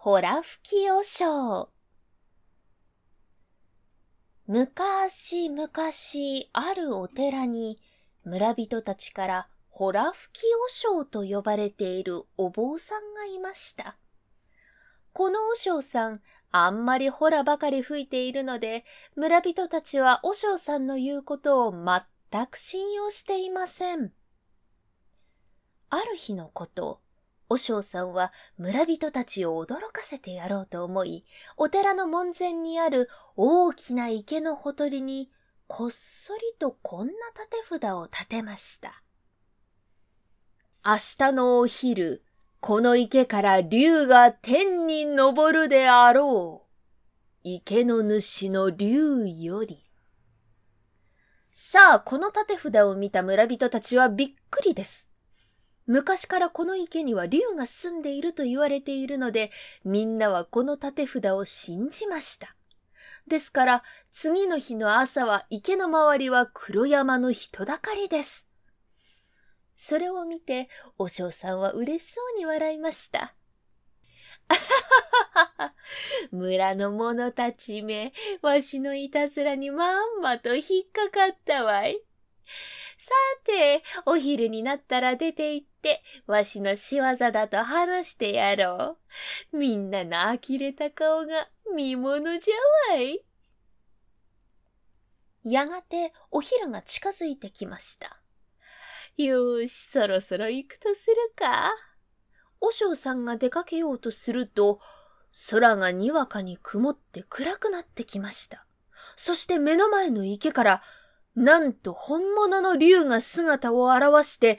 ほら吹きおしょう。昔々あるお寺に村人たちからほら吹きおしょうと呼ばれているお坊さんがいました。このおしょうさん、あんまりほらばかり吹いているので、村人たちはおしょうさんの言うことを全く信用していません。ある日のこと、おしょうさんは村人たちを驚かせてやろうと思い、お寺の門前にある大きな池のほとりに、こっそりとこんな立て札を立てました。明日のお昼、この池から竜が天に昇るであろう。池の主の竜より。さあ、この立て札を見た村人たちはびっくりです。昔からこの池には竜が住んでいると言われているので、みんなはこの立て札を信じました。ですから、次の日の朝は池の周りは黒山の人だかりです。それを見て、お嬢さんは嬉しそうに笑いました。あははは村の者たちめ、わしのいたずらにまんまと引っかかったわい。さて、お昼になったら出て行っって、わしの仕業だと話してやろう。みんなの呆れた顔が見物じゃわい。やがてお昼が近づいてきました。よーし、そろそろ行くとするか。お嬢さんが出かけようとすると、空がにわかに曇って暗くなってきました。そして目の前の池からなんと本物の竜が姿を現して、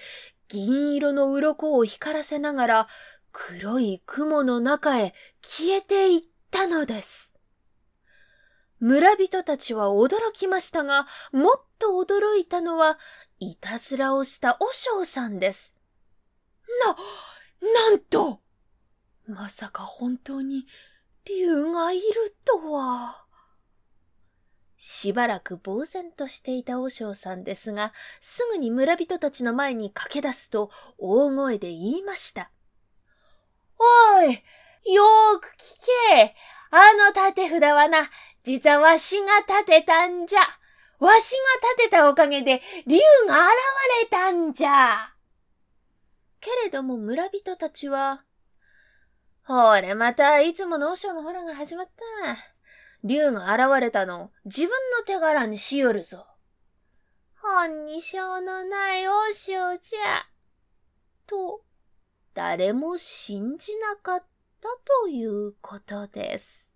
銀色の鱗を光らせながら、黒い雲の中へ消えていったのです。村人たちは驚きましたが、もっと驚いたのは、いたずらをした和尚さんです。な、なんとまさか本当に竜がいるとは。しばらく呆然としていた和尚さんですが、すぐに村人たちの前に駆け出すと、大声で言いました。おいよーく聞けあの立て札はな、実はわしが立てたんじゃわしが立てたおかげで、竜が現れたんじゃけれども村人たちは、ほれ、またいつもの和尚のホラが始まった。竜が現れたのを自分の手柄にしよるぞ。本に性のない王将じゃ。と、誰も信じなかったということです。